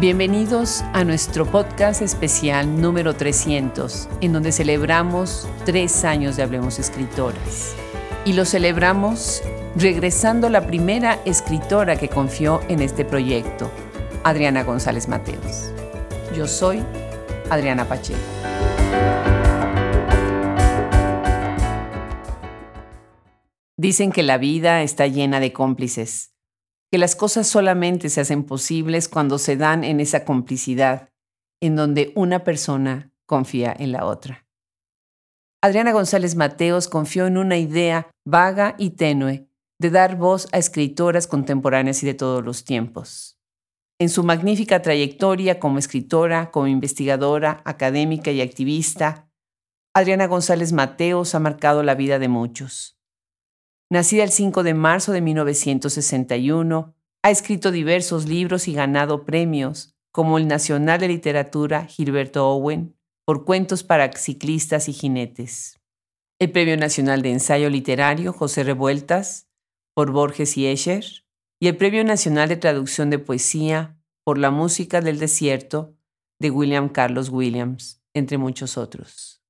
Bienvenidos a nuestro podcast especial número 300, en donde celebramos tres años de Hablemos Escritoras. Y lo celebramos regresando la primera escritora que confió en este proyecto, Adriana González Mateos. Yo soy Adriana Pacheco. Dicen que la vida está llena de cómplices que las cosas solamente se hacen posibles cuando se dan en esa complicidad, en donde una persona confía en la otra. Adriana González Mateos confió en una idea vaga y tenue de dar voz a escritoras contemporáneas y de todos los tiempos. En su magnífica trayectoria como escritora, como investigadora, académica y activista, Adriana González Mateos ha marcado la vida de muchos. Nacida el 5 de marzo de 1961, ha escrito diversos libros y ganado premios, como el Nacional de Literatura Gilberto Owen, por cuentos para ciclistas y jinetes, el Premio Nacional de Ensayo Literario José Revueltas, por Borges y Escher, y el Premio Nacional de Traducción de Poesía por la Música del Desierto de William Carlos Williams, entre muchos otros.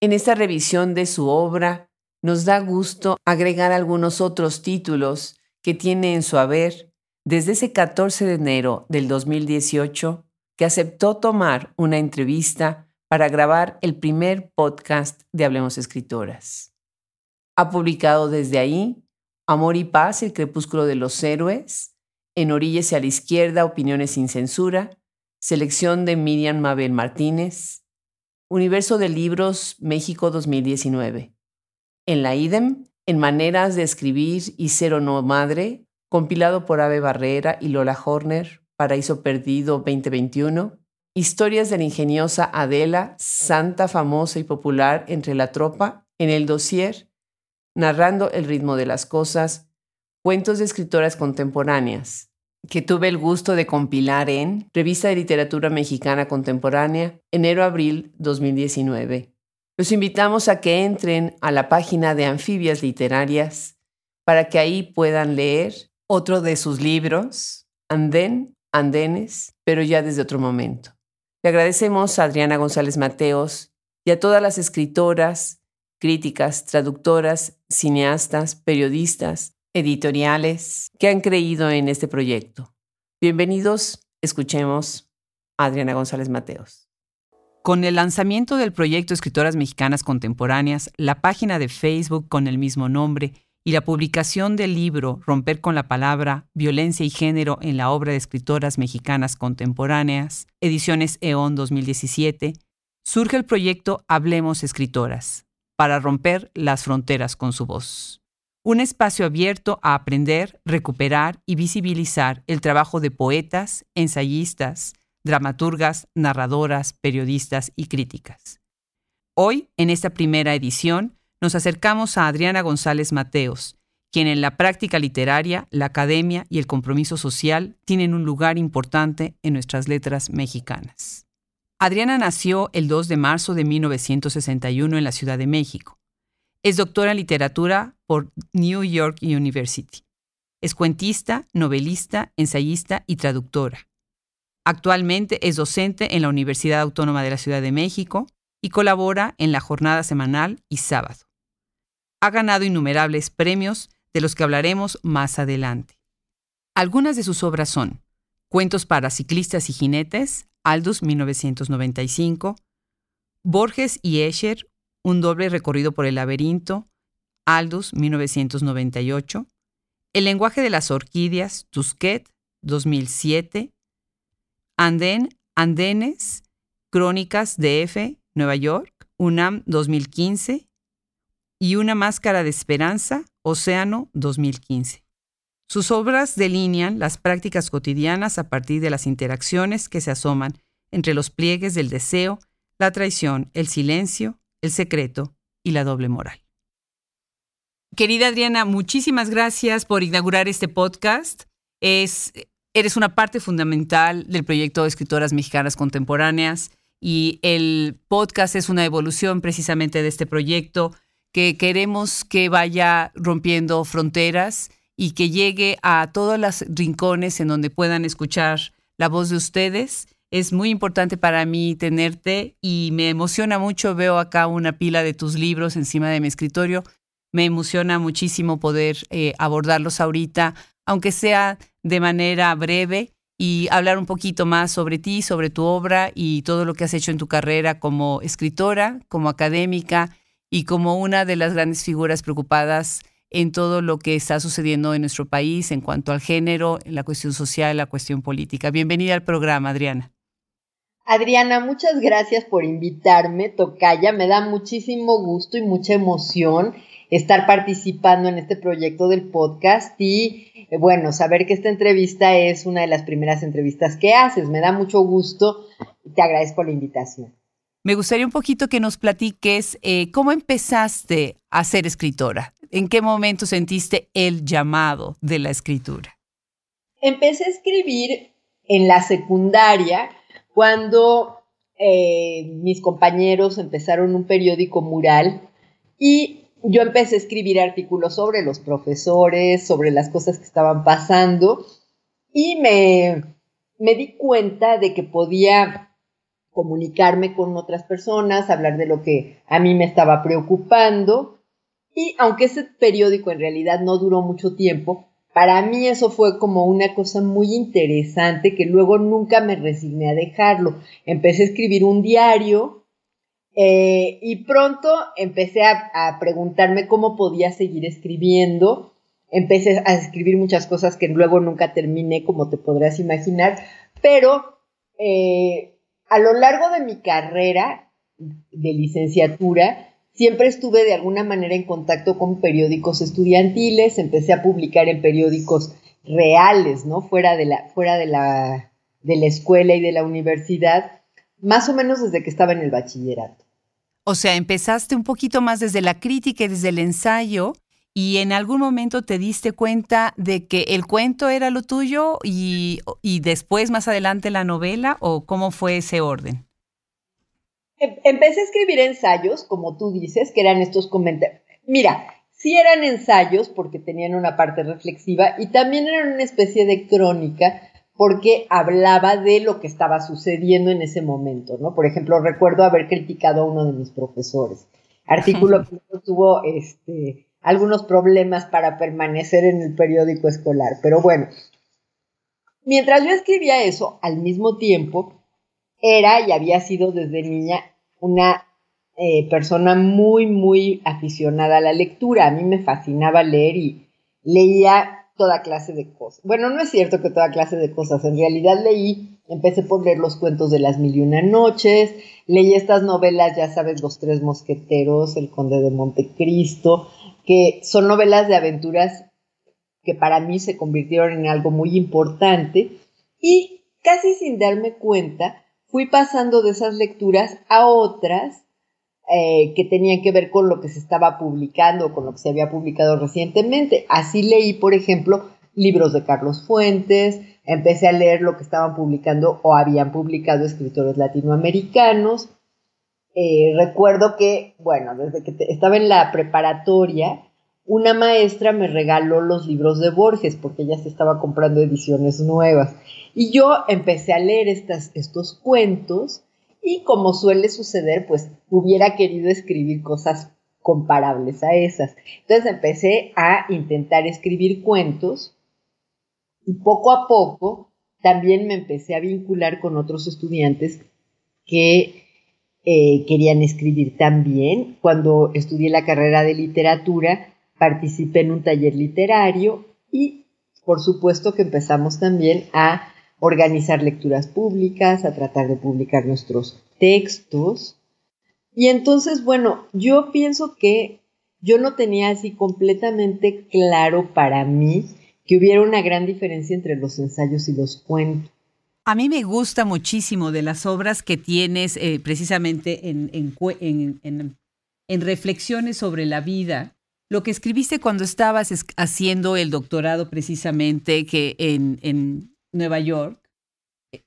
En esta revisión de su obra, nos da gusto agregar algunos otros títulos que tiene en su haber desde ese 14 de enero del 2018 que aceptó tomar una entrevista para grabar el primer podcast de Hablemos Escritoras. Ha publicado desde ahí Amor y Paz, El Crepúsculo de los Héroes, En Orillas a la Izquierda, Opiniones sin Censura, selección de Miriam Mabel Martínez, Universo de Libros México 2019 en la IDEM, en Maneras de Escribir y Ser o No Madre, compilado por Ave Barrera y Lola Horner, Paraíso Perdido 2021, Historias de la ingeniosa Adela, santa, famosa y popular entre la tropa, en el dossier, narrando el ritmo de las cosas, cuentos de escritoras contemporáneas, que tuve el gusto de compilar en Revista de Literatura Mexicana Contemporánea, enero-abril 2019. Los invitamos a que entren a la página de Anfibias Literarias para que ahí puedan leer otro de sus libros, Andén, Andenes, pero ya desde otro momento. Le agradecemos a Adriana González Mateos y a todas las escritoras, críticas, traductoras, cineastas, periodistas, editoriales que han creído en este proyecto. Bienvenidos, escuchemos a Adriana González Mateos. Con el lanzamiento del proyecto Escritoras Mexicanas Contemporáneas, la página de Facebook con el mismo nombre y la publicación del libro Romper con la palabra, violencia y género en la obra de escritoras mexicanas contemporáneas, ediciones EON 2017, surge el proyecto Hablemos Escritoras, para romper las fronteras con su voz. Un espacio abierto a aprender, recuperar y visibilizar el trabajo de poetas, ensayistas, dramaturgas, narradoras, periodistas y críticas. Hoy, en esta primera edición, nos acercamos a Adriana González Mateos, quien en la práctica literaria, la academia y el compromiso social tienen un lugar importante en nuestras letras mexicanas. Adriana nació el 2 de marzo de 1961 en la Ciudad de México. Es doctora en literatura por New York University. Es cuentista, novelista, ensayista y traductora. Actualmente es docente en la Universidad Autónoma de la Ciudad de México y colabora en la jornada semanal y sábado. Ha ganado innumerables premios de los que hablaremos más adelante. Algunas de sus obras son Cuentos para ciclistas y jinetes, Aldus 1995, Borges y Escher, Un doble recorrido por el laberinto, Aldus 1998, El lenguaje de las orquídeas, Tusquet 2007, Andén, Andenes, Crónicas DF, Nueva York, UNAM 2015 y Una Máscara de Esperanza, Océano 2015. Sus obras delinean las prácticas cotidianas a partir de las interacciones que se asoman entre los pliegues del deseo, la traición, el silencio, el secreto y la doble moral. Querida Adriana, muchísimas gracias por inaugurar este podcast. Es Eres una parte fundamental del proyecto de Escritoras Mexicanas Contemporáneas y el podcast es una evolución precisamente de este proyecto que queremos que vaya rompiendo fronteras y que llegue a todos los rincones en donde puedan escuchar la voz de ustedes. Es muy importante para mí tenerte y me emociona mucho. Veo acá una pila de tus libros encima de mi escritorio. Me emociona muchísimo poder eh, abordarlos ahorita, aunque sea de manera breve y hablar un poquito más sobre ti, sobre tu obra y todo lo que has hecho en tu carrera como escritora, como académica y como una de las grandes figuras preocupadas en todo lo que está sucediendo en nuestro país en cuanto al género, en la cuestión social, la cuestión política. Bienvenida al programa, Adriana. Adriana, muchas gracias por invitarme, Tocaya. Me da muchísimo gusto y mucha emoción estar participando en este proyecto del podcast y eh, bueno, saber que esta entrevista es una de las primeras entrevistas que haces. Me da mucho gusto y te agradezco la invitación. Me gustaría un poquito que nos platiques eh, cómo empezaste a ser escritora. ¿En qué momento sentiste el llamado de la escritura? Empecé a escribir en la secundaria cuando eh, mis compañeros empezaron un periódico mural y yo empecé a escribir artículos sobre los profesores, sobre las cosas que estaban pasando y me, me di cuenta de que podía comunicarme con otras personas, hablar de lo que a mí me estaba preocupando. Y aunque ese periódico en realidad no duró mucho tiempo, para mí eso fue como una cosa muy interesante que luego nunca me resigné a dejarlo. Empecé a escribir un diario eh, y pronto empecé a, preguntarme cómo podía seguir escribiendo. Empecé a escribir muchas cosas que luego nunca terminé, como te podrás imaginar, pero eh, a lo largo de mi carrera de licenciatura, siempre estuve de alguna manera en contacto con periódicos estudiantiles, empecé a publicar en periódicos reales, ¿no? Fuera de la, fuera de la, de la escuela y de la universidad, más o menos desde que estaba en el bachillerato. O sea, empezaste un poquito más desde la crítica y desde el ensayo y en algún momento te diste cuenta de que el cuento era lo tuyo y, después más adelante la novela o cómo fue ese orden? Em, empecé a escribir ensayos, como tú dices, que eran estos comentarios. Mira, sí eran ensayos porque tenían una parte reflexiva y también eran una especie de crónica porque hablaba de lo que estaba sucediendo en ese momento, ¿no? Por ejemplo, recuerdo haber criticado a uno de mis profesores, artículo que tuvo este, algunos problemas para permanecer en el periódico escolar, pero bueno, mientras yo escribía eso, al mismo tiempo, era y había sido desde niña una eh, persona muy, muy aficionada a la lectura. A mí me fascinaba leer y leía toda clase de cosas. Bueno, no es cierto que toda clase de cosas. En realidad leí, empecé por leer los cuentos de las mil y una noches, leí estas novelas, ya sabes, Los Tres Mosqueteros, El Conde de Montecristo, que son novelas de aventuras que para mí se convirtieron en algo muy importante y casi sin darme cuenta fui pasando de esas lecturas a otras eh, que tenían que ver con lo que se estaba publicando, con lo que se había publicado recientemente. Así leí, por ejemplo, libros de Carlos Fuentes, empecé a leer lo que estaban publicando o habían publicado escritores latinoamericanos. Eh, recuerdo que, bueno, desde que estaba en la preparatoria, una maestra me regaló los libros de Borges porque ella se estaba comprando ediciones nuevas. Y yo empecé a leer estas, estos cuentos y como suele suceder, pues hubiera querido escribir cosas comparables a esas. Entonces empecé a intentar escribir cuentos y poco a poco también me empecé a vincular con otros estudiantes que eh, querían escribir también. Cuando estudié la carrera de literatura, participé en un taller literario y por supuesto que empezamos también a organizar lecturas públicas, a tratar de publicar nuestros textos. Y entonces, bueno, yo pienso que yo no tenía así completamente claro para mí que hubiera una gran diferencia entre los ensayos y los cuentos. A mí me gusta muchísimo de las obras que tienes eh, precisamente en, en, reflexiones sobre la vida. Lo que escribiste cuando estabas haciendo el doctorado precisamente que en, Nueva York,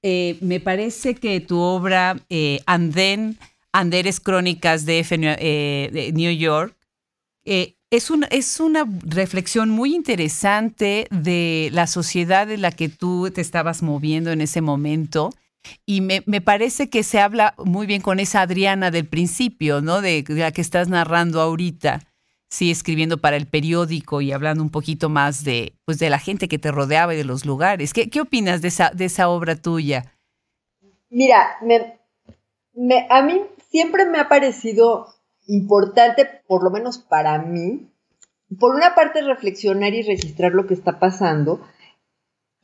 eh, me parece que tu obra eh, Anden, Anderes Crónicas de, eh, New York, Es, es una reflexión muy interesante de la sociedad en la que tú te estabas moviendo en ese momento. Y me, parece que se habla muy bien con esa Adriana del principio, ¿no? De, la que estás narrando ahorita, sí, escribiendo para el periódico y hablando un poquito más de, pues, de la gente que te rodeaba y de los lugares. ¿Qué, qué opinas de esa, de esa obra tuya? Mira, me, a mí siempre me ha parecido importante, por lo menos para mí, por una parte reflexionar y registrar lo que está pasando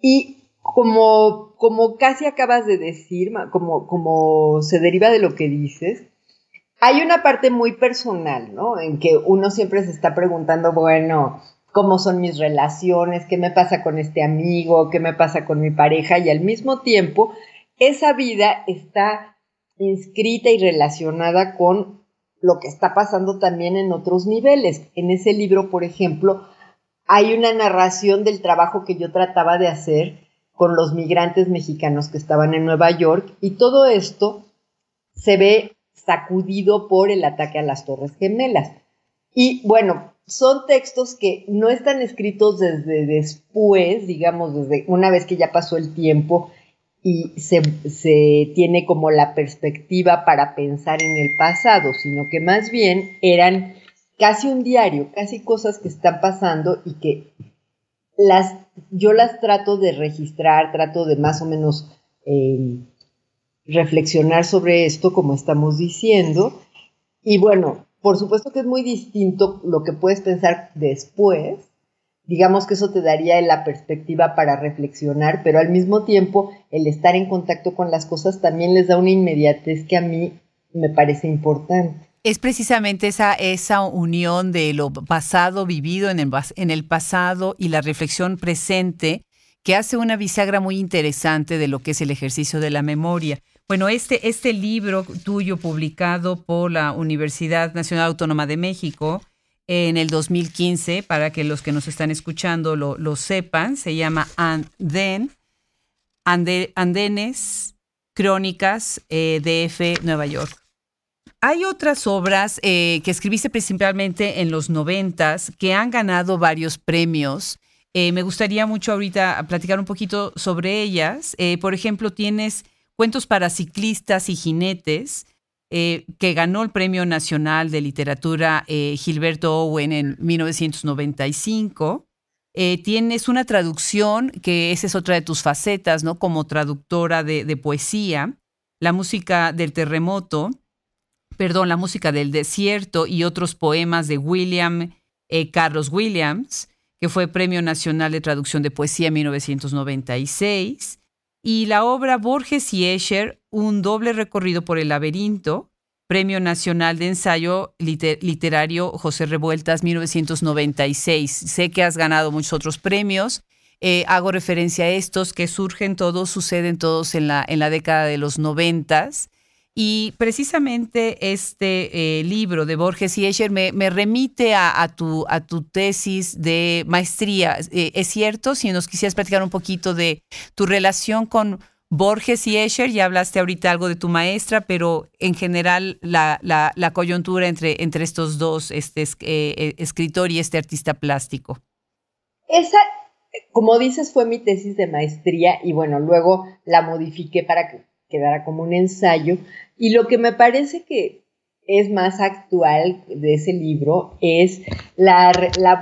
y como, como casi acabas de decir, como, como se deriva de lo que dices, hay una parte muy personal, ¿no? En que uno siempre se está preguntando, bueno, ¿cómo son mis relaciones? ¿Qué me pasa con este amigo? ¿Qué me pasa con mi pareja? Y al mismo tiempo, esa vida está inscrita y relacionada con lo que está pasando también en otros niveles. En ese libro, por ejemplo, hay una narración del trabajo que yo trataba de hacer con los migrantes mexicanos que estaban en Nueva York y todo esto se ve sacudido por el ataque a las Torres Gemelas. Y bueno, son textos que no están escritos desde después, digamos, desde una vez que ya pasó el tiempo y se, tiene como la perspectiva para pensar en el pasado, sino que más bien eran casi un diario, casi cosas que están pasando y que las, yo las trato de registrar, trato de más o menos eh, reflexionar sobre esto, como estamos diciendo. Y bueno, por supuesto que es muy distinto lo que puedes pensar después digamos que eso te daría la perspectiva para reflexionar, pero al mismo tiempo el estar en contacto con las cosas también les da una inmediatez que a mí me parece importante. Es precisamente esa, esa unión de lo pasado vivido en el, en el pasado y la reflexión presente que hace una bisagra muy interesante de lo que es el ejercicio de la memoria. Bueno, este, este libro tuyo publicado por la Universidad Nacional Autónoma de México, en el 2015, para que los que nos están escuchando lo, sepan, se llama Anden, Andenes Crónicas eh, DF Nueva York. Hay otras obras eh, que escribiste principalmente en los noventas que han ganado varios premios. Eh, me gustaría mucho ahorita platicar un poquito sobre ellas. por ejemplo, tienes cuentos para ciclistas y jinetes, eh, que ganó el Premio Nacional de Literatura eh, Gilberto Owen en 1995. Eh, tienes una traducción, que esa es otra de tus facetas, ¿no? Como traductora de, poesía, la música del terremoto, perdón, la música del desierto y otros poemas de William Carlos Williams, que fue Premio Nacional de Traducción de Poesía en 1996 y la obra Borges y Escher, Un doble recorrido por el laberinto, Premio Nacional de Ensayo Literario José Revueltas 1996. Sé que has ganado muchos otros premios. Eh, hago referencia a estos que surgen todos, suceden todos en la, en la década de los noventas. Y precisamente este eh, libro de Borges y Escher me, remite a, tu, tesis de maestría. Eh, ¿Es cierto? Si nos quisieras platicar un poquito de tu relación con Borges y Escher, ya hablaste ahorita algo de tu maestra, pero en general la, coyuntura entre, entre estos dos, este eh, escritor y este artista plástico. Esa, como dices, fue mi tesis de maestría y bueno, luego la modifiqué para que quedara como un ensayo. Y lo que me parece que es más actual de ese libro es la,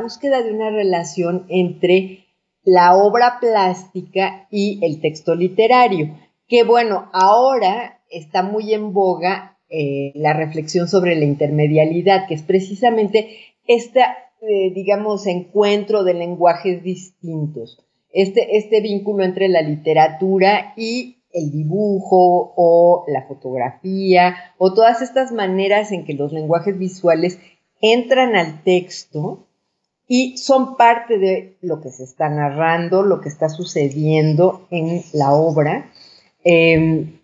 búsqueda de una relación entre la obra plástica y el texto literario, que bueno, ahora está muy en boga eh, la reflexión sobre la intermedialidad, que es precisamente este, digamos, encuentro de lenguajes distintos, este, este vínculo entre la literatura y el dibujo o la fotografía o todas estas maneras en que los lenguajes visuales entran al texto y son parte de lo que se está narrando, lo que está sucediendo en la obra. Em,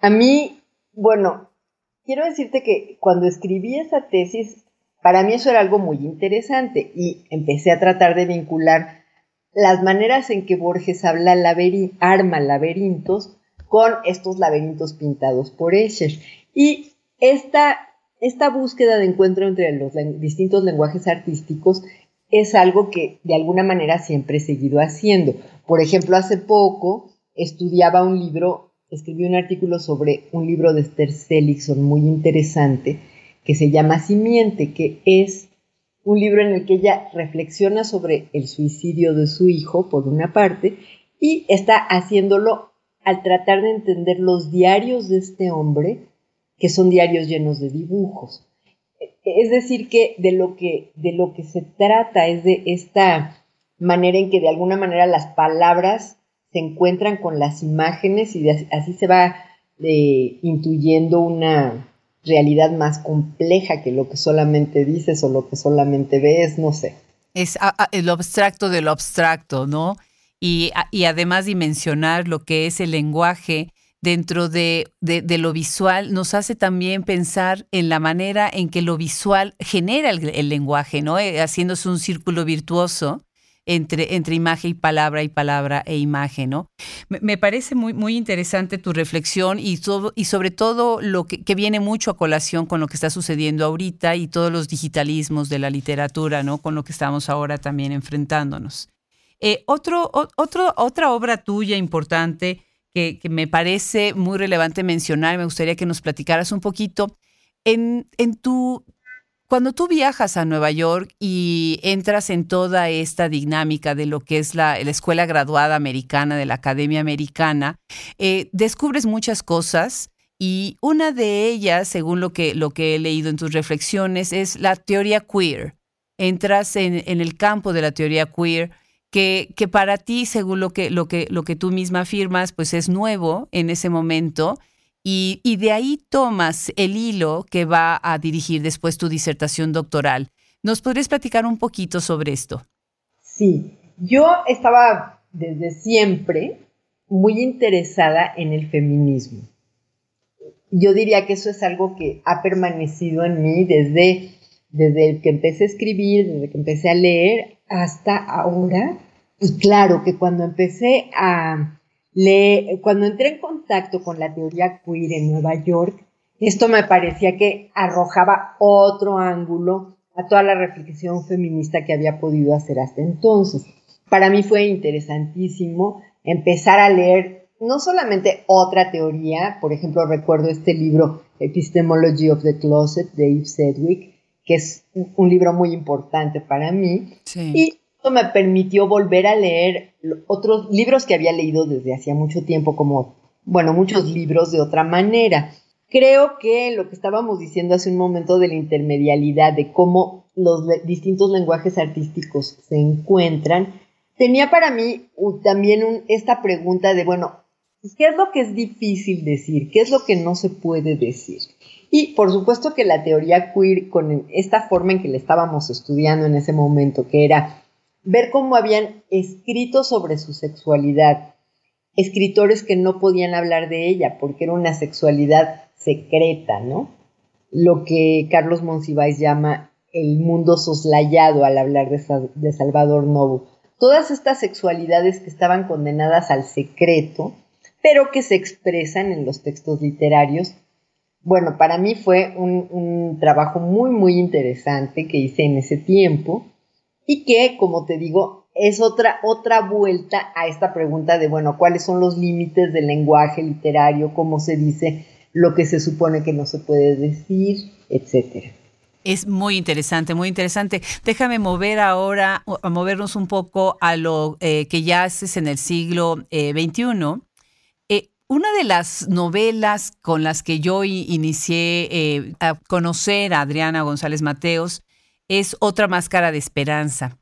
a mí, bueno, quiero decirte que cuando escribí esa tesis, para mí eso era algo muy interesante y empecé a tratar de vincular las maneras en que Borges habla arma laberintos con estos laberintos pintados por Escher. Y esta esta búsqueda de encuentro entre los distintos lenguajes artísticos es algo que de alguna manera siempre he seguido haciendo. Por ejemplo, hace poco estudiaba un libro, escribí un artículo sobre un libro de Esther Seligson muy interesante que se llama Simiente, que es un libro en el que ella reflexiona sobre el suicidio de su hijo, por una parte, y está haciéndolo al tratar de entender los diarios de este hombre, que son diarios llenos de dibujos. Es decir, que de lo que, de lo que se trata es de esta manera en que de alguna manera las palabras se encuentran con las imágenes y así se va eh, intuyendo una, realidad más compleja que lo que solamente dices o lo que solamente ves, no sé. Es el abstracto de lo abstracto, ¿no? Y, además dimensionar lo que es el lenguaje dentro de, de, lo visual nos hace también pensar en la manera en que lo visual genera el, lenguaje, ¿no? Eh, haciéndose un círculo virtuoso entre, entre imagen y palabra y palabra e imagen, ¿no? Me, parece muy, muy interesante tu reflexión y, y sobre todo lo que, que, viene mucho a colación con lo que está sucediendo ahorita y todos los digitalismos de la literatura, ¿no? Con lo que estamos ahora también enfrentándonos. Eh, otro, otro, otra obra tuya importante que, me parece muy relevante mencionar, me gustaría que nos platicaras un poquito. En, en tu cuando tú viajas a Nueva York y entras en toda esta dinámica de lo que es la, escuela graduada americana, de la Academia Americana, eh, descubres muchas cosas y una de ellas, según lo que, lo que he leído en tus reflexiones, es la teoría queer. Entras en, el campo de la teoría queer. Que, para ti, según lo que, lo, que, lo que tú misma afirmas, pues es nuevo en ese momento y, de ahí tomas el hilo que va a dirigir después tu disertación doctoral. ¿Nos podrías platicar un poquito sobre esto? Sí, yo estaba desde siempre muy interesada en el feminismo. Yo diría que eso es algo que ha permanecido en mí desde, desde que empecé a escribir, desde que empecé a leer hasta ahora. Y claro que cuando empecé a, cuando entré en contacto con la teoría queer en Nueva York, esto me parecía que arrojaba otro ángulo a toda la reflexión feminista que había podido hacer hasta entonces. Para mí fue interesantísimo empezar a leer no solamente otra teoría, por ejemplo, recuerdo este libro Epistemology of the Closet de Eve Sedgwick, que es un libro muy importante para mí, y me permitió volver a leer otros libros que había leído desde hacía mucho tiempo, como, bueno, muchos libros de otra manera. Creo que lo que estábamos diciendo hace un momento de la intermedialidad, de cómo los distintos lenguajes artísticos se encuentran, tenía para mí también esta pregunta de, bueno, ¿qué es lo que es difícil decir? ¿Qué es lo que no se puede decir? Y por supuesto que la teoría queer, con esta forma en que la estábamos estudiando en ese momento, que era ver cómo habían escrito sobre su sexualidad escritores que no podían hablar de ella porque era una sexualidad secreta, ¿no? Lo que Carlos Monsiváis llama el mundo soslayado al hablar de, Salvador Novo. Todas estas sexualidades que estaban condenadas al secreto, pero que se expresan en los textos literarios. Bueno, para mí fue un, un trabajo muy, muy interesante que hice en ese tiempo y que, como te digo, es otra, otra vuelta a esta pregunta de, bueno, ¿cuáles son los límites del lenguaje literario? ¿Cómo se dice lo que se supone que no se puede decir? Etcétera. Es muy interesante, muy interesante. Déjame mover ahora, a movernos un poco a lo eh, que ya haces en el siglo XXI. Eh, eh, una de las novelas con las que yo inicié a conocer a Adriana González Mateos es Otra Máscara de Esperanza,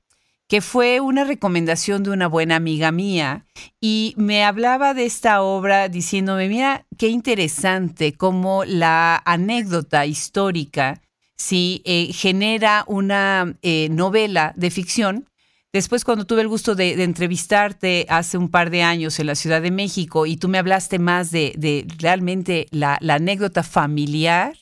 que fue una recomendación de una buena amiga mía y me hablaba de esta obra diciéndome, mira, qué interesante cómo la anécdota histórica sí, eh, genera una eh, novela de ficción. Después, cuando tuve el gusto de, entrevistarte hace un par de años en la Ciudad de México y tú me hablaste más de, realmente la, anécdota familiar,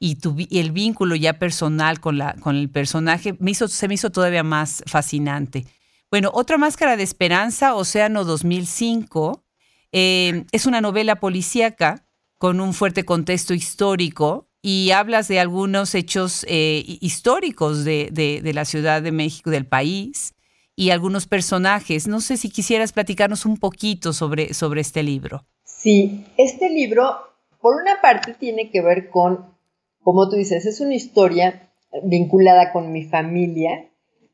y, el vínculo ya personal con, la, con el personaje me hizo, se me hizo todavía más fascinante. Bueno, otra máscara de esperanza, Océano 2005, eh, es una novela policíaca con un fuerte contexto histórico y hablas de algunos hechos eh, históricos de, la Ciudad de México, del país, y algunos personajes. No sé si quisieras platicarnos un poquito sobre, sobre este libro. Sí, este libro, por una parte, tiene que ver con, como tú dices, es una historia vinculada con mi familia.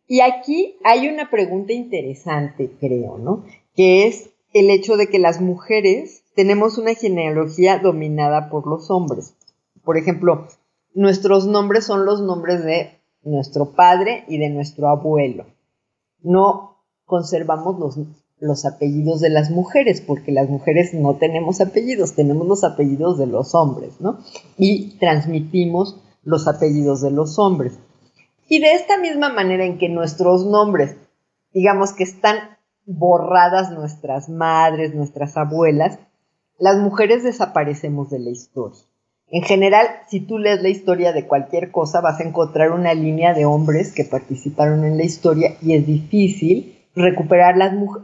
Y aquí hay una pregunta interesante, creo, ¿no? Que es el hecho de que las mujeres tenemos una genealogía dominada por los hombres. Por ejemplo, nuestros nombres son los nombres de nuestro padre y de nuestro abuelo. No conservamos los, los apellidos de las mujeres, porque las mujeres no tenemos apellidos, tenemos los apellidos de los hombres, ¿no? Y transmitimos los apellidos de los hombres. Y de esta misma manera en que nuestros nombres, digamos que están borradas nuestras madres, nuestras abuelas, las mujeres desaparecemos de la historia. En general, si tú lees la historia de cualquier cosa, vas a encontrar una línea de hombres que participaron en la historia y es difícil recuperar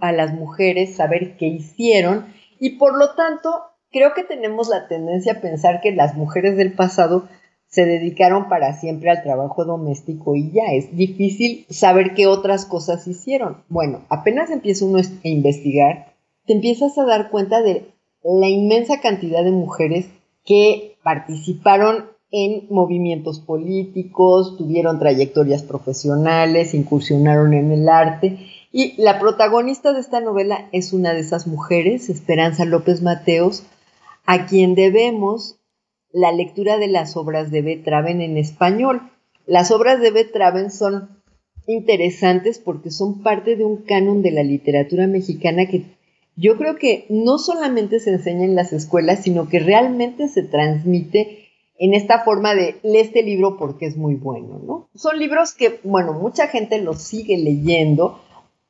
a las mujeres, saber qué hicieron y por lo tanto creo que tenemos la tendencia a pensar que las mujeres del pasado se dedicaron para siempre al trabajo doméstico y ya es difícil saber qué otras cosas hicieron. Bueno, apenas empieza uno a investigar, te empiezas a dar cuenta de la inmensa cantidad de mujeres que participaron en movimientos políticos, tuvieron trayectorias profesionales, incursionaron en el arte y la protagonista de esta novela es una de esas mujeres, Esperanza López Mateos, a quien debemos la lectura de las obras de Betraven en español. Las obras de Betraven son interesantes porque son parte de un canon de la literatura mexicana que yo creo que no solamente se enseña en las escuelas, sino que realmente se transmite en esta forma de lee este libro porque es muy bueno, ¿no? Son libros que, bueno, mucha gente los sigue leyendo,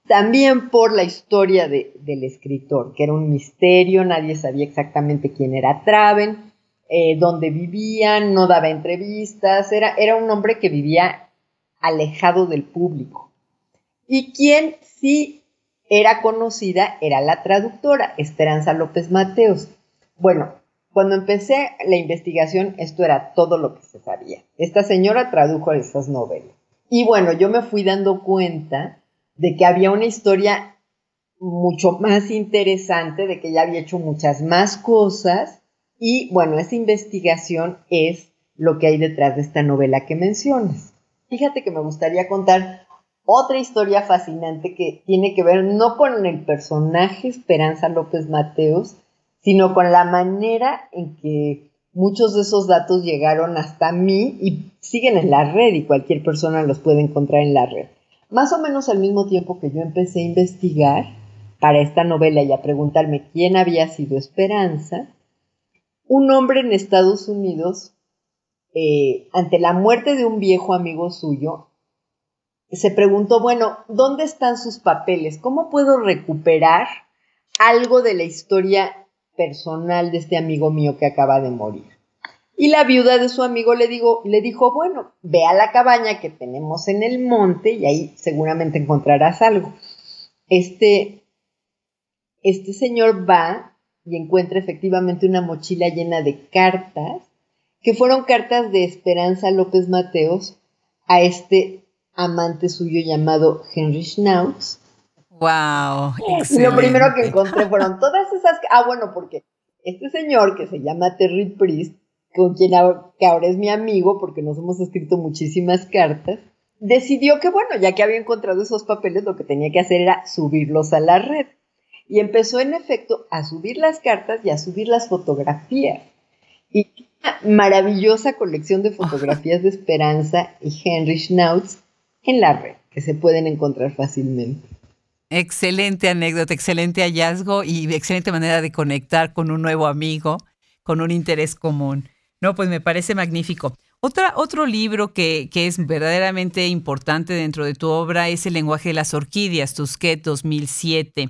también por la historia del escritor, que era un misterio, nadie sabía exactamente quién era Traven, eh, dónde vivía, no daba entrevistas, era, era un hombre que vivía alejado del público. Y quien sí era conocida era la traductora, Esperanza López Mateos. Bueno, cuando empecé la investigación, esto era todo lo que se sabía. Esta señora tradujo esas novelas. Y bueno, yo me fui dando cuenta de que había una historia mucho más interesante, de que ella había hecho muchas más cosas. Y bueno, esa investigación es lo que hay detrás de esta novela que mencionas. Fíjate que me gustaría contar otra historia fascinante que tiene que ver no con el personaje Esperanza López Mateos, sino con la manera en que muchos de esos datos llegaron hasta mí y siguen en la red y cualquier persona los puede encontrar en la red. Más o menos al mismo tiempo que yo empecé a investigar para esta novela y a preguntarme quién había sido Esperanza, un hombre en Estados Unidos, eh, ante la muerte de un viejo amigo suyo, se preguntó, bueno, ¿dónde están sus papeles? ¿Cómo puedo recuperar algo de la historia personal de este amigo mío que acaba de morir? Y la viuda de su amigo le, digo, le dijo, bueno, ve a la cabaña que tenemos en el monte y ahí seguramente encontrarás algo. Este, este señor va y encuentra efectivamente una mochila llena de cartas, que fueron cartas de Esperanza López Mateos a este amante suyo llamado Henry Schnauz. Wow. Y lo primero que encontré fueron todas esas. Ah, bueno, porque este señor que se llama Terry Priest, con quien que ahora es mi amigo, porque nos hemos escrito muchísimas cartas, decidió que, bueno, ya que había encontrado esos papeles, lo que tenía que hacer era subirlos a la red. Y empezó, en efecto, a subir las cartas y a subir las fotografías. Y una maravillosa colección de fotografías de Esperanza y Henry Schnauz en la red, que se pueden encontrar fácilmente. Excelente anécdota, excelente hallazgo y excelente manera de conectar con un nuevo amigo, con un interés común. No, pues me parece magnífico. Otra, otro libro que, que, es verdaderamente importante dentro de tu obra es El lenguaje de las orquídeas, Tusquet 2007.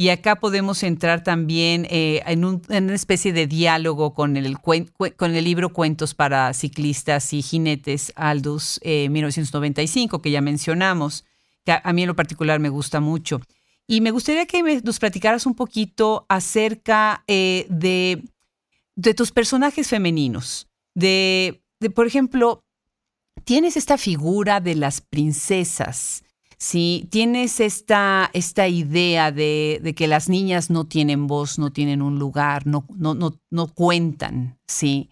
Y acá podemos entrar también eh, en, una especie de diálogo con el, con el libro Cuentos para ciclistas y jinetes Aldous 1995, eh, que ya mencionamos, que a, mí en lo particular me gusta mucho. Y me gustaría que nos platicaras un poquito acerca eh, de, de tus personajes femeninos, de por ejemplo, tienes esta figura de las princesas. Sí, tienes esta, esta idea de, de, que las niñas no tienen voz, no tienen un lugar, no, no, no, no cuentan, sí,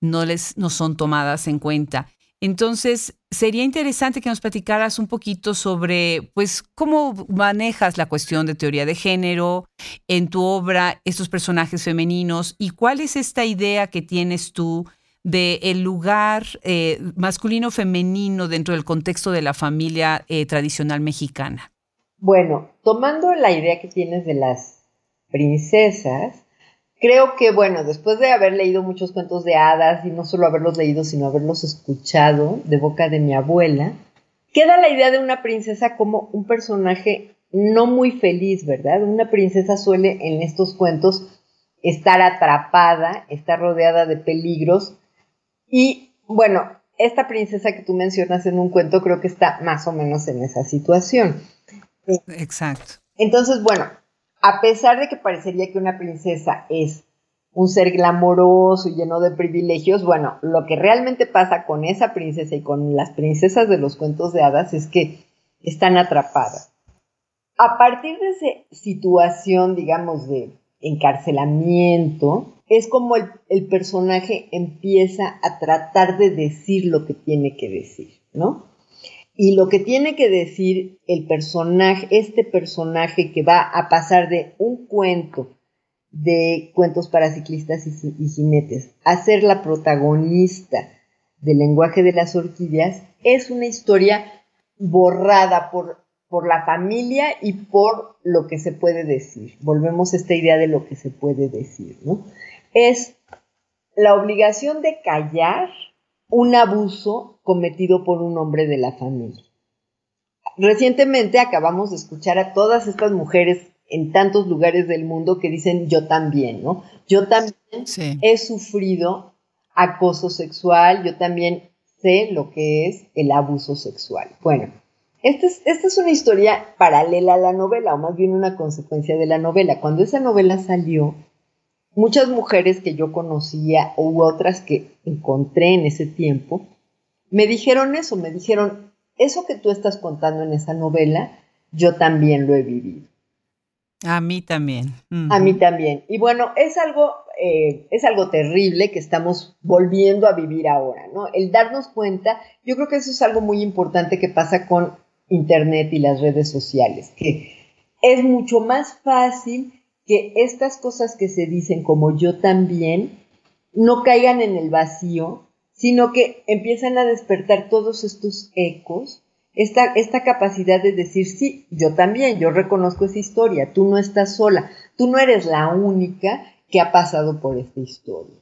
no, les, no son tomadas en cuenta. Entonces, sería interesante que nos platicaras un poquito sobre, pues, cómo manejas la cuestión de teoría de género en tu obra, estos personajes femeninos, y cuál es esta idea que tienes tú del el lugar eh, masculino-femenino dentro del contexto de la familia eh, tradicional mexicana. Bueno, tomando la idea que tienes de las princesas, creo que, bueno, después de haber leído muchos cuentos de hadas, y no solo haberlos leído, sino haberlos escuchado de boca de mi abuela, queda la idea de una princesa como un personaje no muy feliz, ¿verdad? Una princesa suele en estos cuentos estar atrapada, estar rodeada de peligros y bueno, esta princesa que tú mencionas en un cuento creo que está más o menos en esa situación. Exacto. Entonces, bueno, a pesar de que parecería que una princesa es un ser glamoroso y lleno de privilegios, bueno, lo que realmente pasa con esa princesa y con las princesas de los cuentos de hadas es que están atrapadas. A partir de esa situación, digamos, de encarcelamiento, es como el, personaje empieza a tratar de decir lo que tiene que decir, ¿no? Y lo que tiene que decir el personaje, este personaje que va a pasar de un cuento de cuentos para ciclistas y, jinetes a ser la protagonista del lenguaje de las orquídeas, es una historia borrada por, por la familia y por lo que se puede decir. Volvemos a esta idea de lo que se puede decir, ¿no? Es la obligación de callar un abuso cometido por un hombre de la familia. Recientemente acabamos de escuchar a todas estas mujeres en tantos lugares del mundo que dicen yo también, ¿no? Yo también he sufrido acoso sexual, yo también sé lo que es el abuso sexual. Bueno, esta es, esta es una historia paralela a la novela, o más bien una consecuencia de la novela. Cuando esa novela salió, muchas mujeres que yo conocía u otras que encontré en ese tiempo, me dijeron eso, me dijeron, eso que tú estás contando en esa novela, yo también lo he vivido. A mí también. A mí también. Y bueno, es algo, eh, es algo terrible que estamos volviendo a vivir ahora, ¿no? El darnos cuenta, yo creo que eso es algo muy importante que pasa con Internet y las redes sociales, que es mucho más fácil que estas cosas que se dicen como yo también no caigan en el vacío, sino que empiezan a despertar todos estos ecos, esta, esta capacidad de decir, sí, yo también, yo reconozco esa historia, tú no estás sola, tú no eres la única que ha pasado por esta historia.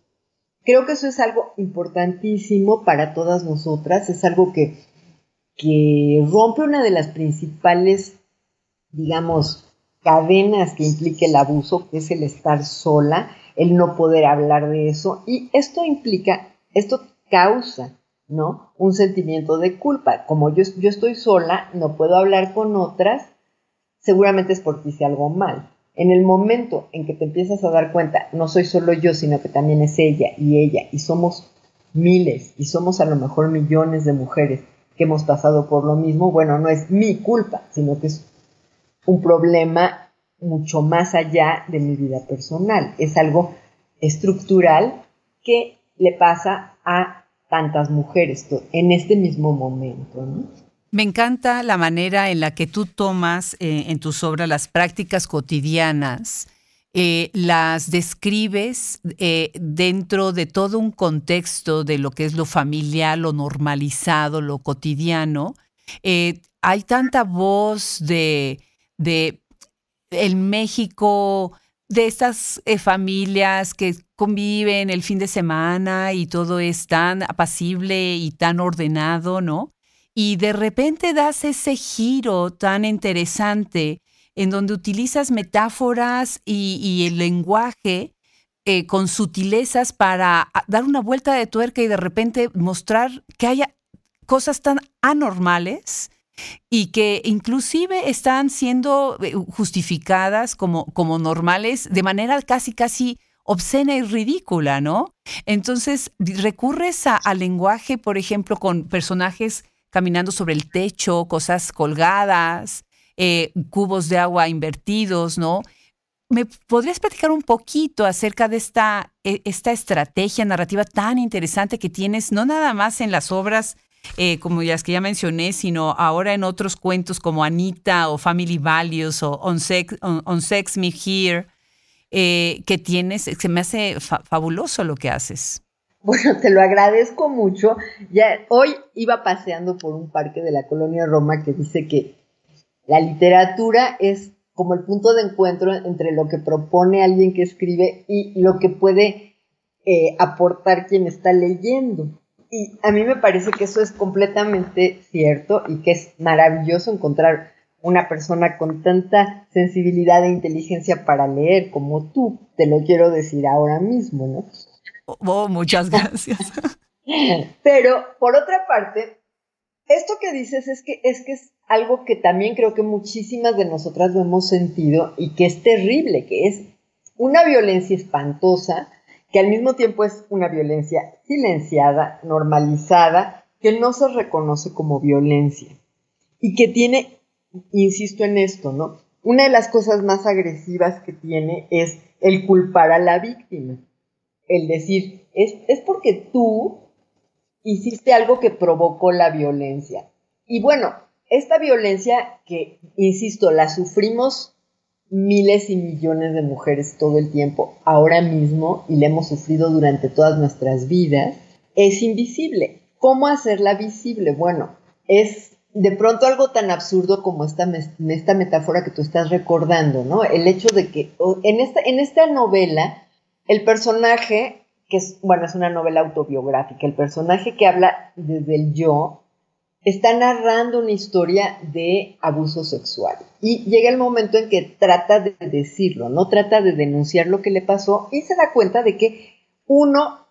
Creo que eso es algo importantísimo para todas nosotras, es algo que, que rompe una de las principales, digamos, cadenas que implique el abuso, que es el estar sola, el no poder hablar de eso. Y esto implica, esto causa, ¿no? Un sentimiento de culpa. Como yo, yo estoy sola, no puedo hablar con otras, seguramente es porque hice algo mal. En el momento en que te empiezas a dar cuenta, no soy solo yo, sino que también es ella y ella, y somos miles, y somos a lo mejor millones de mujeres que hemos pasado por lo mismo, bueno, no es mi culpa, sino que es un problema mucho más allá de mi vida personal. Es algo estructural que le pasa a tantas mujeres en este mismo momento. Me encanta la manera en la que tú tomas eh, en tus obras las prácticas cotidianas, eh, las describes eh, dentro de todo un contexto de lo que es lo familiar, lo normalizado, lo cotidiano. hay tanta voz de de el México, de estas eh, familias que conviven el fin de semana y todo es tan apacible y tan ordenado, ¿no? Y de repente das ese giro tan interesante en donde utilizas metáforas y, el lenguaje eh, con sutilezas para dar una vuelta de tuerca y de repente mostrar que haya cosas tan anormales y que inclusive están siendo eh, justificadas como, como normales de manera casi, casi obscena y ridícula, ¿no? Entonces, recurres al lenguaje, por ejemplo, con personajes caminando sobre el techo, cosas colgadas, eh, cubos de agua invertidos, ¿no? ¿Me podrías platicar un poquito acerca de esta, e, esta estrategia narrativa tan interesante que tienes, no nada más en las obras eh, como las que ya mencioné, sino ahora en otros cuentos como Anita o Family Values o On Sex, on, Sex Me Here, eh, que tienes, se me hace fabuloso lo que haces. Bueno, te lo agradezco mucho. Ya hoy iba paseando por un parque de la colonia Roma que dice que la literatura es como el punto de encuentro entre lo que propone alguien que escribe y lo que puede eh, aportar quien está leyendo. Y a mí me parece que eso es completamente cierto y que es maravilloso encontrar una persona con tanta sensibilidad e inteligencia para leer como tú, te lo quiero decir ahora mismo, ¿no? Oh, muchas gracias. Pero por otra parte, esto que dices es que, es que es algo que también creo que muchísimas de nosotras lo hemos sentido y que es terrible, que es una violencia espantosa, que al mismo tiempo es una violencia silenciada, normalizada, que no se reconoce como violencia y que tiene, insisto en esto, ¿no? Una de las cosas más agresivas que tiene es el culpar a la víctima el decir, es, es porque tú hiciste algo que provocó la violencia. Y bueno, esta violencia que, insisto, la sufrimos miles y millones de mujeres todo el tiempo, ahora mismo, y la hemos sufrido durante todas nuestras vidas, es invisible. ¿Cómo hacerla visible? Bueno, es de pronto algo tan absurdo como esta, esta metáfora que tú estás recordando, ¿no? El hecho de que en esta, en esta novela el personaje, que es, bueno, es una novela autobiográfica, el personaje que habla desde el yo, está narrando una historia de abuso sexual. Y llega el momento en que trata de decirlo, no trata de denunciar lo que le pasó y se da cuenta de que uno,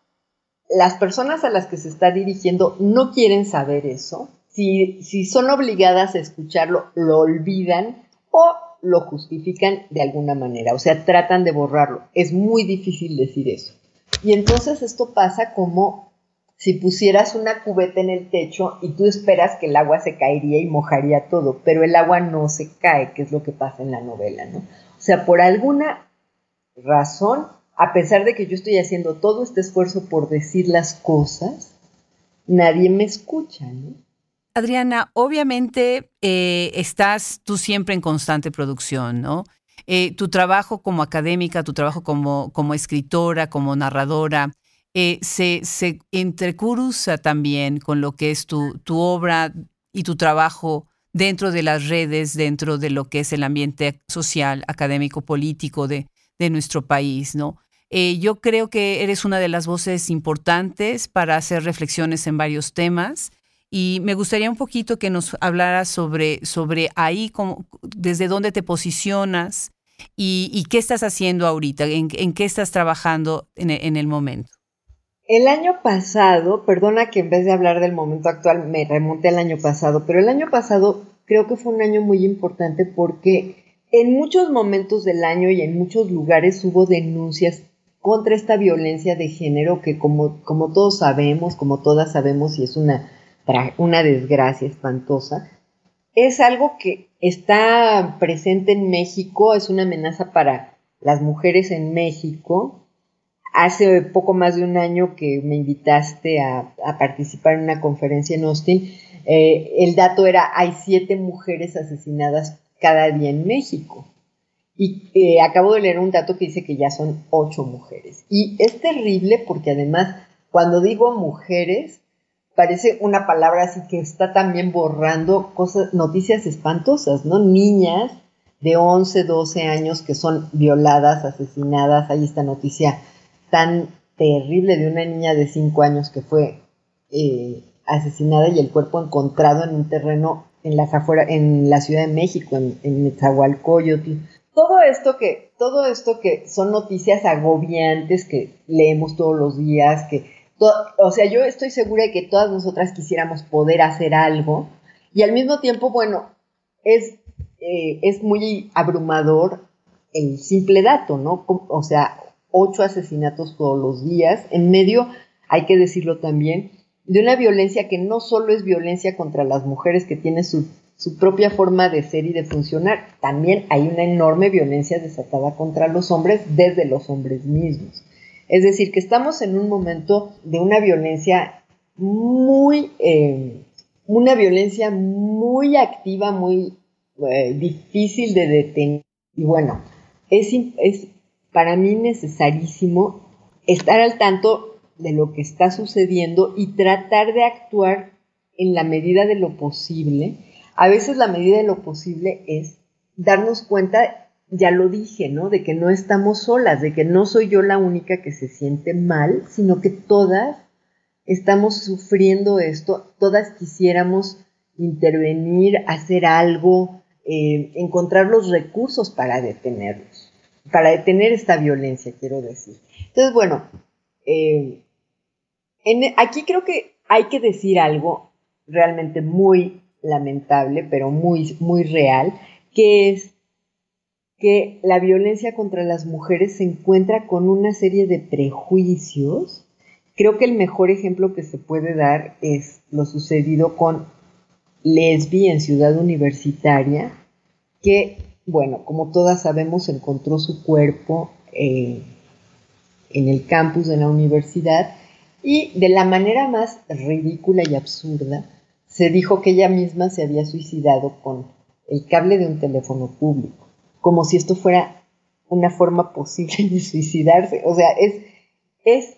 las personas a las que se está dirigiendo no quieren saber eso. Si, si son obligadas a escucharlo, lo olvidan o lo justifican de alguna manera, o sea, tratan de borrarlo. Es muy difícil decir eso. Y entonces esto pasa como si pusieras una cubeta en el techo y tú esperas que el agua se caería y mojaría todo, pero el agua no se cae, que es lo que pasa en la novela, ¿no? O sea, por alguna razón, a pesar de que yo estoy haciendo todo este esfuerzo por decir las cosas, nadie me escucha, ¿no? Adriana, obviamente eh, estás tú siempre en constante producción, ¿no? Eh, tu trabajo como académica, tu trabajo como, como escritora, como narradora, eh, se, se entrecruza también con lo que es tu, tu obra y tu trabajo dentro de las redes, dentro de lo que es el ambiente social, académico, político de, de nuestro país, ¿no? yo creo que eres una de las voces importantes para hacer reflexiones en varios temas y me gustaría un poquito que nos hablaras sobre, sobre ahí, desde dónde te posicionas y, qué estás haciendo ahorita, en, qué estás trabajando en, el momento. El año pasado, perdona que en vez de hablar del momento actual me remonte al año pasado, pero el año pasado creo que fue un año muy importante porque en muchos momentos del año y en muchos lugares hubo denuncias contra esta violencia de género que como, como todos sabemos, como todas sabemos, y es una una desgracia espantosa, es algo que está presente en México, es una amenaza para las mujeres en México. Hace poco más de un año que me invitaste a, participar en una conferencia en Austin, eh, el dato era, hay siete mujeres asesinadas cada día en México. Y eh, acabo de leer un dato que dice que ya son ocho mujeres. Y es terrible porque además, cuando digo mujeres, parece una palabra así que está también borrando cosas, noticias espantosas, ¿no? Niñas de 11, 12 años que son violadas, asesinadas. Hay esta noticia tan terrible de una niña de 5 años que fue eh, asesinada y el cuerpo encontrado en un terreno en las afuera, en la Ciudad de México, en, en Todo esto que, todo esto que son noticias agobiantes que leemos todos los días, que o sea, yo estoy segura de que todas nosotras quisiéramos poder hacer algo y al mismo tiempo, bueno, es, eh, es muy abrumador el simple dato, ¿no? O sea, ocho asesinatos todos los días, en medio, hay que decirlo también, de una violencia que no solo es violencia contra las mujeres, que tiene su, su propia forma de ser y de funcionar, también hay una enorme violencia desatada contra los hombres desde los hombres mismos. Es decir, que estamos en un momento de una violencia muy, eh, una violencia muy activa, muy eh, difícil de detener. Y bueno, es, es para mí necesarísimo estar al tanto de lo que está sucediendo y tratar de actuar en la medida de lo posible. A veces la medida de lo posible es darnos cuenta, ya lo dije, ¿no? De que no estamos solas, de que no soy yo la única que se siente mal, sino que todas estamos sufriendo esto, todas quisiéramos intervenir, hacer algo, eh, encontrar los recursos para detenerlos, para detener esta violencia, quiero decir. Entonces, bueno, eh, aquí creo que hay que decir algo realmente muy lamentable, pero muy, muy real, que es que la violencia contra las mujeres se encuentra con una serie de prejuicios Creo que el mejor ejemplo que se puede dar es lo sucedido con Lesbi en Ciudad Universitaria, que, bueno, como todas sabemos, encontró su cuerpo eh, en el campus de la universidad y de la manera más ridícula y absurda se dijo que ella misma se había suicidado con el cable de un teléfono público, como si esto fuera una forma posible de suicidarse. O sea, es, es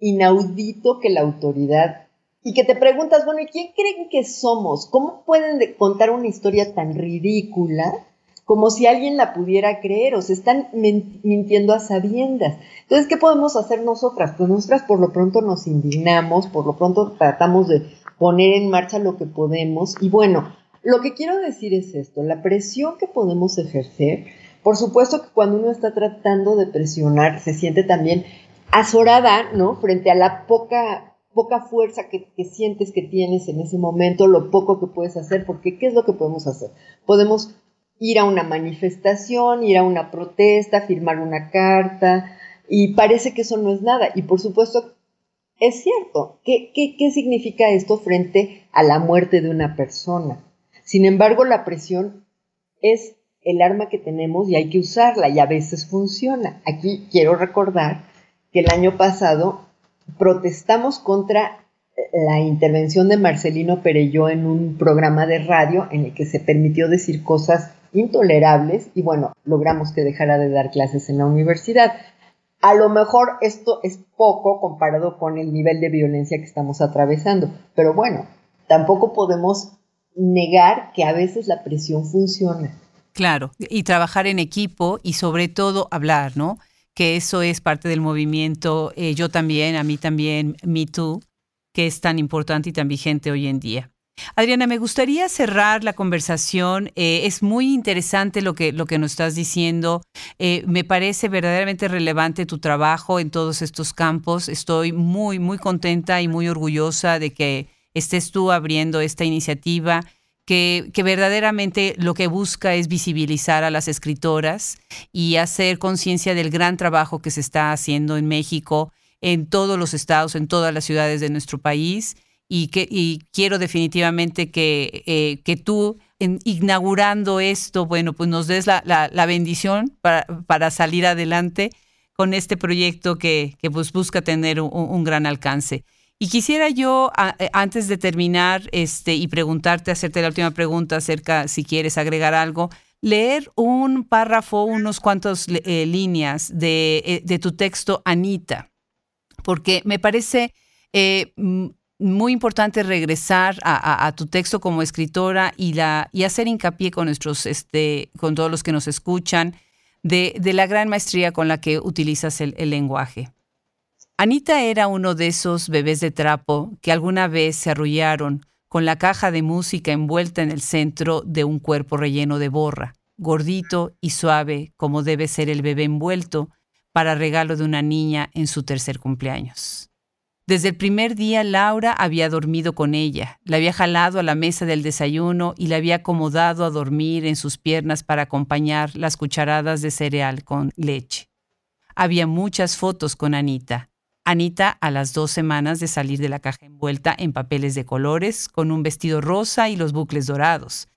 inaudito que la autoridad y que te preguntas, bueno, ¿y quién creen que somos? ¿Cómo pueden contar una historia tan ridícula como si alguien la pudiera creer o se están mintiendo a sabiendas? Entonces, ¿qué podemos hacer nosotras? Pues nosotras por lo pronto nos indignamos, por lo pronto tratamos de poner en marcha lo que podemos y bueno, lo que quiero decir es esto, la presión que podemos ejercer, por supuesto que cuando uno está tratando de presionar, se siente también azorada, ¿no? Frente a la poca, poca fuerza que, sientes que tienes en ese momento, lo poco que puedes hacer, porque ¿qué es lo que podemos hacer? Podemos ir a una manifestación, ir a una protesta, firmar una carta, y parece que eso no es nada. Y por supuesto, es cierto. ¿Qué, qué, qué significa esto frente a la muerte de una persona? Sin embargo, la presión es el arma que tenemos y hay que usarla y a veces funciona. Aquí quiero recordar que el año pasado protestamos contra la intervención de Marcelino Perelló en un programa de radio en el que se permitió decir cosas intolerables y bueno, logramos que dejara de dar clases en la universidad. A lo mejor esto es poco comparado con el nivel de violencia que estamos atravesando, pero bueno, tampoco podemos negar que a veces la presión funciona. Claro, y trabajar en equipo y sobre todo hablar, ¿no? que eso es parte del movimiento eh, Yo también, a mí también, Me Too, que es tan importante y tan vigente hoy en día. Adriana, me gustaría cerrar la conversación. Eh, es muy interesante lo que, lo que nos estás diciendo. Eh, me parece verdaderamente relevante tu trabajo en todos estos campos. Estoy muy, muy contenta y muy orgullosa de que estés tú abriendo esta iniciativa que, verdaderamente lo que busca es visibilizar a las escritoras y hacer conciencia del gran trabajo que se está haciendo en México, en todos los estados, en todas las ciudades de nuestro país. Y, que, quiero definitivamente que, eh, que tú, inaugurando esto, bueno, pues nos des la, bendición para, salir adelante con este proyecto que, pues busca tener un gran alcance. Y quisiera yo, eh, antes de terminar este, y preguntarte, hacerte la última pregunta acerca si quieres agregar algo, leer un párrafo, unos cuantos eh, líneas eh, de, tu texto, Anita, porque me parece muy importante regresar a, tu texto como escritora y, hacer hincapié con, nuestros, este, con todos los que nos escuchan de, la gran maestría con la que utilizas el lenguaje. Anita era uno de esos bebés de trapo que alguna vez se arrullaron con la caja de música envuelta en el centro de un cuerpo relleno de borra, gordito y suave como debe ser el bebé envuelto para regalo de una niña en su tercer cumpleaños. Desde el primer día Laura había dormido con ella, la había jalado a la mesa del desayuno y la había acomodado a dormir en sus piernas para acompañar las cucharadas de cereal con leche. había muchas fotos con Anita. Anita a las dos semanas de salir de la caja envuelta en papeles de colores, con un vestido rosa y los bucles dorados.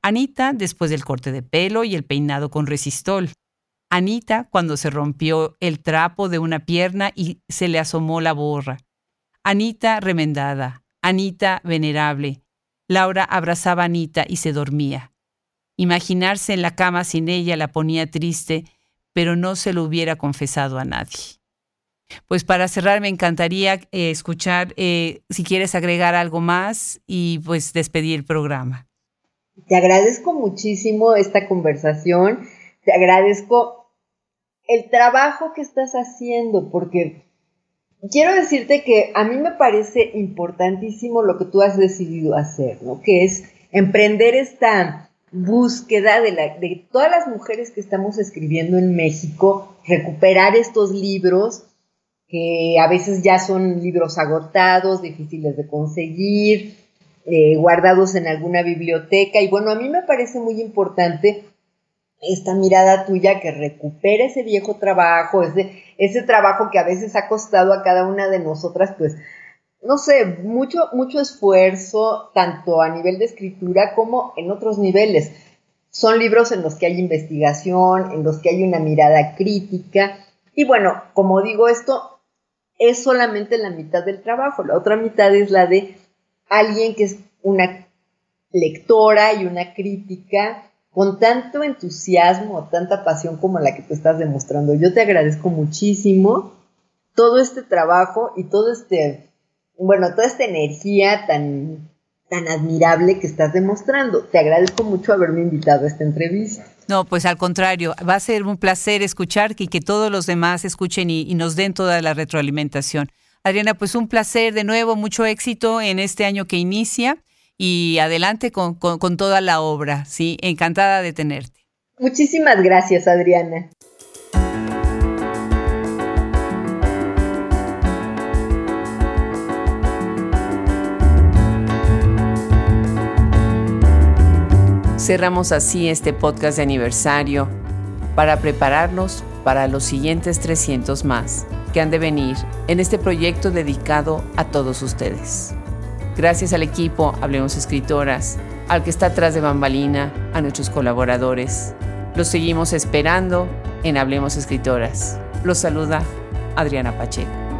Anita después del corte de pelo y el peinado con resistol. Anita cuando se rompió el trapo de una pierna y se le asomó la borra. Anita remendada. Anita venerable. Laura abrazaba a Anita y se dormía. Imaginarse en la cama sin ella la ponía triste, pero no se lo hubiera confesado a nadie. Pues para cerrar me encantaría eh, escuchar eh, si quieres agregar algo más y pues despedir el programa. Te agradezco muchísimo esta conversación, te agradezco el trabajo que estás haciendo, porque quiero decirte que a mí me parece importantísimo lo que tú has decidido hacer, ¿no? Que es emprender esta búsqueda de, todas las mujeres que estamos escribiendo en México, recuperar estos libros que a veces ya son libros agotados, difíciles de conseguir, eh, guardados en alguna biblioteca. Y bueno, a mí me parece muy importante esta mirada tuya que recupera ese viejo trabajo, ese, ese trabajo que a veces ha costado a cada una de nosotras, pues, no sé, mucho, mucho esfuerzo, tanto a nivel de escritura como en otros niveles. Son libros en los que hay investigación, en los que hay una mirada crítica. Y bueno, como digo, esto es solamente la mitad del trabajo. La otra mitad es la de alguien que es una lectora y una crítica con tanto entusiasmo, tanta pasión como la que tú estás demostrando. Yo te agradezco muchísimo todo este trabajo y todo este bueno, toda esta energía tan, tan admirable que estás demostrando. Te agradezco mucho haberme invitado a esta entrevista. No, pues al contrario, va a ser un placer escuchar y que todos los demás escuchen y, nos den toda la retroalimentación. Adriana, pues un placer de nuevo, mucho éxito en este año que inicia y adelante con, con toda la obra, ¿sí? Encantada de tenerte. Muchísimas gracias, Adriana. Cerramos así este podcast de aniversario para prepararnos para los siguientes 300 más que han de venir en este proyecto dedicado a todos ustedes. Gracias al equipo Hablemos Escritoras, al que está atrás de Bambalina, a nuestros colaboradores. Los seguimos esperando en Hablemos Escritoras. Los saluda Adriana Pacheco.